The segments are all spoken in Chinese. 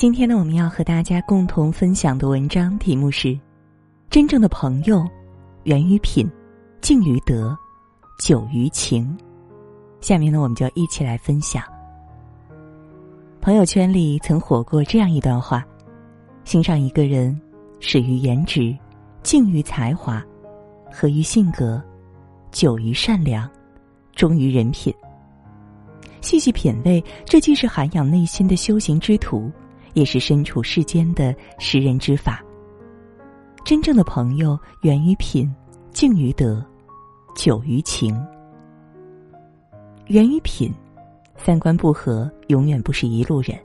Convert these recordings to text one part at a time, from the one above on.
今天呢，我们要和大家共同分享的文章题目是：真正的朋友，源于品，敬于德，久于情。下面呢，我们就一起来分享。朋友圈里曾火过这样一段话：欣赏一个人，始于颜值，敬于才华，合于性格，久于善良，忠于人品。细细品味，这既是涵养内心的修行之途。也是身处世间的识人之法。真正的朋友，源于品，敬于德，久于情。源于品，三观不合，永远不是一路人。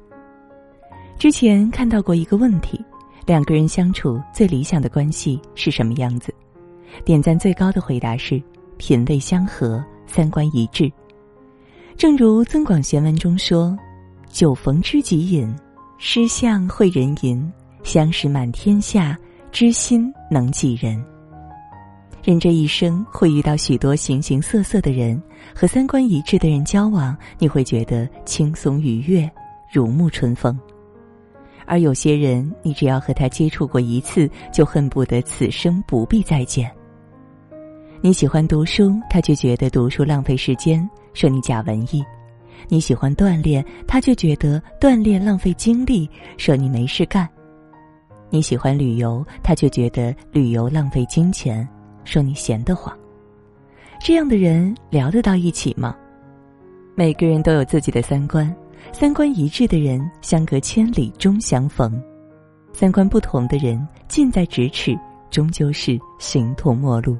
之前看到过一个问题：两个人相处最理想的关系是什么样子？点赞最高的回答是：品味相合，三观一致。正如《增广贤文》中说：“酒逢知己饮。”诗向会人吟，相识满天下，知心能几人？人这一生会遇到许多形形色色的人，和三观一致的人交往，你会觉得轻松愉悦，如沐春风；而有些人，你只要和他接触过一次，就恨不得此生不必再见。你喜欢读书，他却觉得读书浪费时间，说你假文艺。你喜欢锻炼，他却觉得锻炼浪费精力，说你没事干；你喜欢旅游，他却觉得旅游浪费金钱，说你闲得慌。这样的人聊得到一起吗？每个人都有自己的三观，三观一致的人相隔千里终相逢，三观不同的人近在咫尺，终究是形同陌路。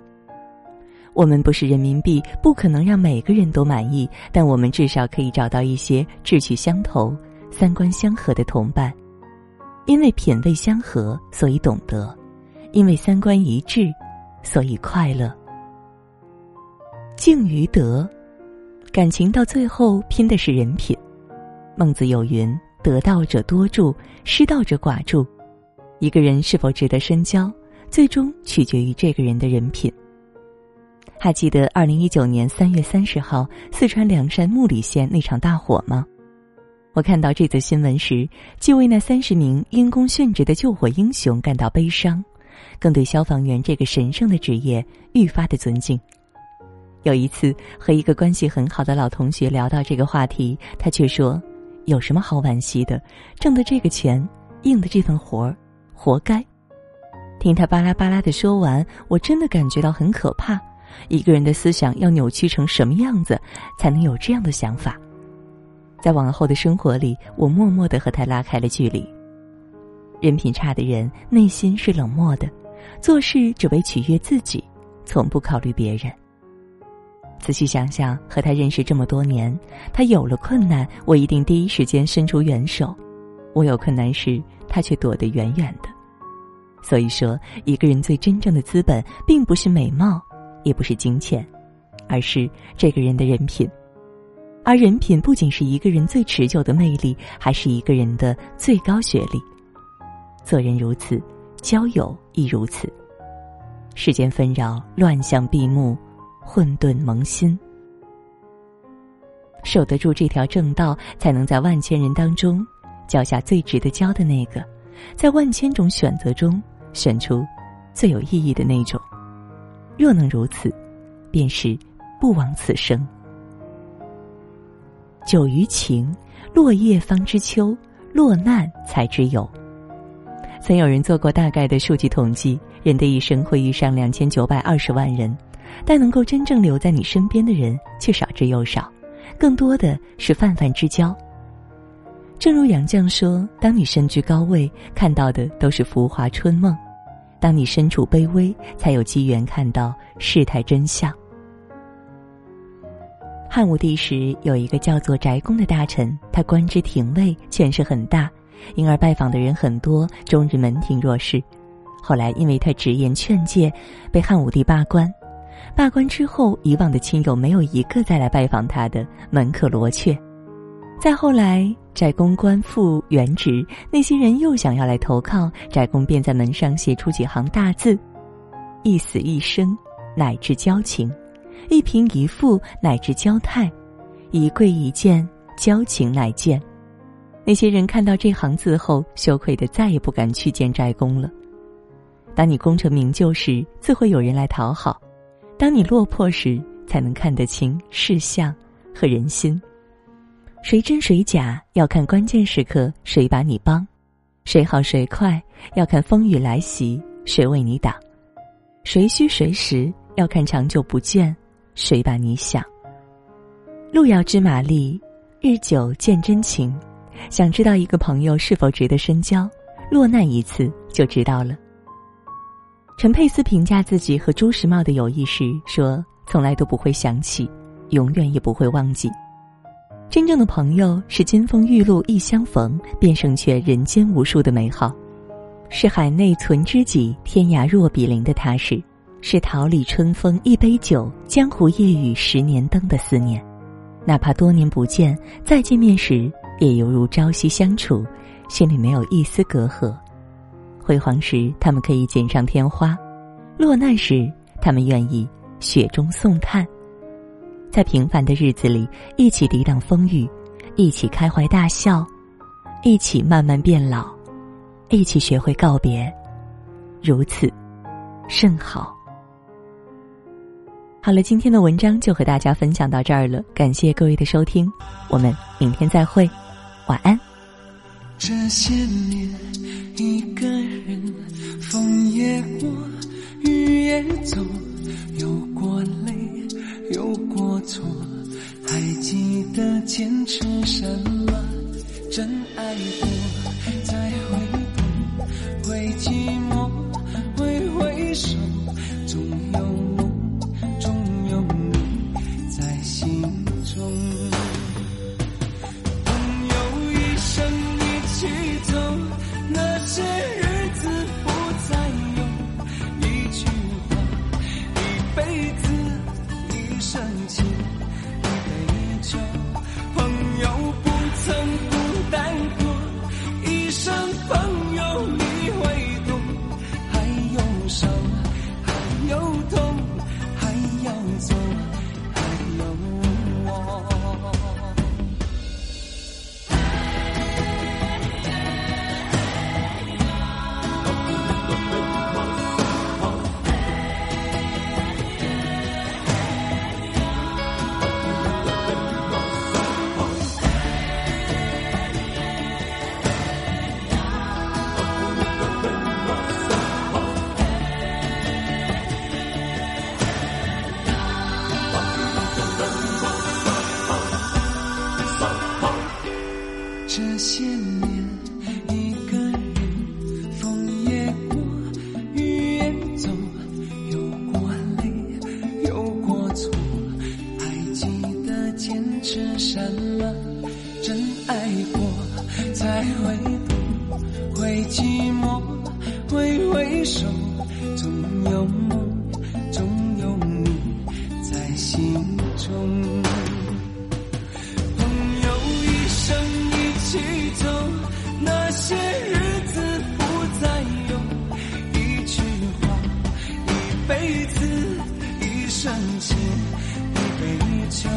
我们不是人民币，不可能让每个人都满意，但我们至少可以找到一些志趣相投、三观相合的同伴。因为品味相合，所以懂得；因为三观一致，所以快乐。敬于德，感情到最后拼的是人品。孟子有云：“得道者多助，失道者寡助。”一个人是否值得深交，最终取决于这个人的人品。还记得二零一九年三月三十号四川凉山木里县那场大火吗？我看到这则新闻时，既为那三十名因公殉职的救火英雄感到悲伤，更对消防员这个神圣的职业愈发的尊敬。有一次和一个关系很好的老同学聊到这个话题，他却说：“有什么好惋惜的？挣的这个钱，应的这份活儿，活该。”听他巴拉巴拉的说完，我真的感觉到很可怕。一个人的思想要扭曲成什么样子，才能有这样的想法？在往后的生活里，我默默的和他拉开了距离。人品差的人，内心是冷漠的，做事只为取悦自己，从不考虑别人。仔细想想，和他认识这么多年，他有了困难，我一定第一时间伸出援手；我有困难时，他却躲得远远的。所以说，一个人最真正的资本，并不是美貌。也不是金钱，而是这个人的人品。而人品不仅是一个人最持久的魅力，还是一个人的最高学历。做人如此，交友亦如此。世间纷扰，乱象闭目，混沌萌新。守得住这条正道，才能在万千人当中，交下最值得交的那个，在万千种选择中，选出最有意义的那种。若能如此，便是不枉此生。久于情，落叶方知秋，落难才知有。曾有人做过大概的数据统计，人的一生会遇上两千九百二十万人，但能够真正留在你身边的人却少之又少，更多的是泛泛之交。正如杨绛说：“当你身居高位，看到的都是浮华春梦。”当你身处卑微，才有机缘看到世态真相。汉武帝时，有一个叫做翟公的大臣，他官职廷尉，权势很大，因而拜访的人很多，终日门庭若市。后来，因为他直言劝诫，被汉武帝罢官。罢官之后，以往的亲友没有一个再来拜访他的，门可罗雀。再后来。翟公官复原职，那些人又想要来投靠，翟公便在门上写出几行大字：“一死一生，乃至交情；一贫一富，乃至交态；一贵一贱，交情乃见。”那些人看到这行字后，羞愧的再也不敢去见斋公了。当你功成名就时，自会有人来讨好；当你落魄时，才能看得清世相和人心。谁真谁假，要看关键时刻谁把你帮；谁好谁快，要看风雨来袭谁为你挡；谁虚谁实，要看长久不倦谁把你想。路遥知马力，日久见真情。想知道一个朋友是否值得深交，落难一次就知道了。陈佩斯评价自己和朱时茂的友谊时说：“从来都不会想起，永远也不会忘记。真正的朋友是金风玉露一相逢，便胜却人间无数的美好；是海内存知己，天涯若比邻的踏实；是桃李春风一杯酒，江湖夜雨十年灯的思念。哪怕多年不见，再见面时也犹如朝夕相处，心里没有一丝隔阂。”辉煌时，他们可以锦上添花；落难时，他们愿意雪中送炭。在平凡的日子里，一起抵挡风雨，一起开怀大笑，一起慢慢变老，一起学会告别，如此，甚好。好了，今天的文章就和大家分享到这儿了，感谢各位的收听，我们明天再会，晚安。这些年，一个人，风也过，雨也走，真这些年，一个人风也过，雨也走，有过泪，有过错，还记得坚持什么，真爱过才会懂，会寂寞，挥挥手，总有。深情，一杯酒。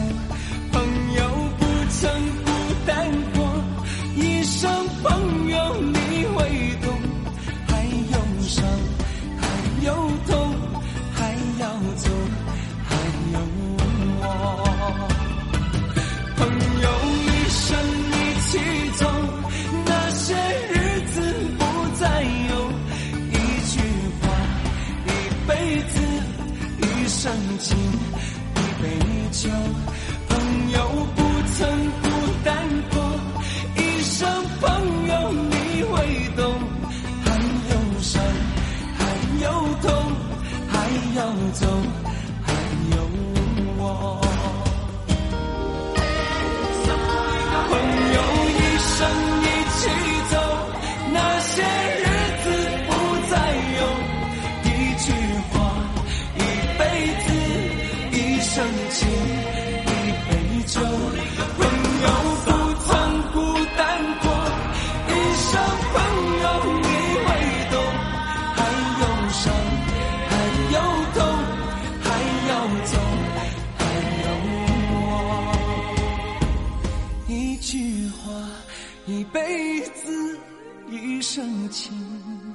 敬一杯酒朋友不曾孤单过一声朋友你会懂还有伤还有痛还要走还有我。深情。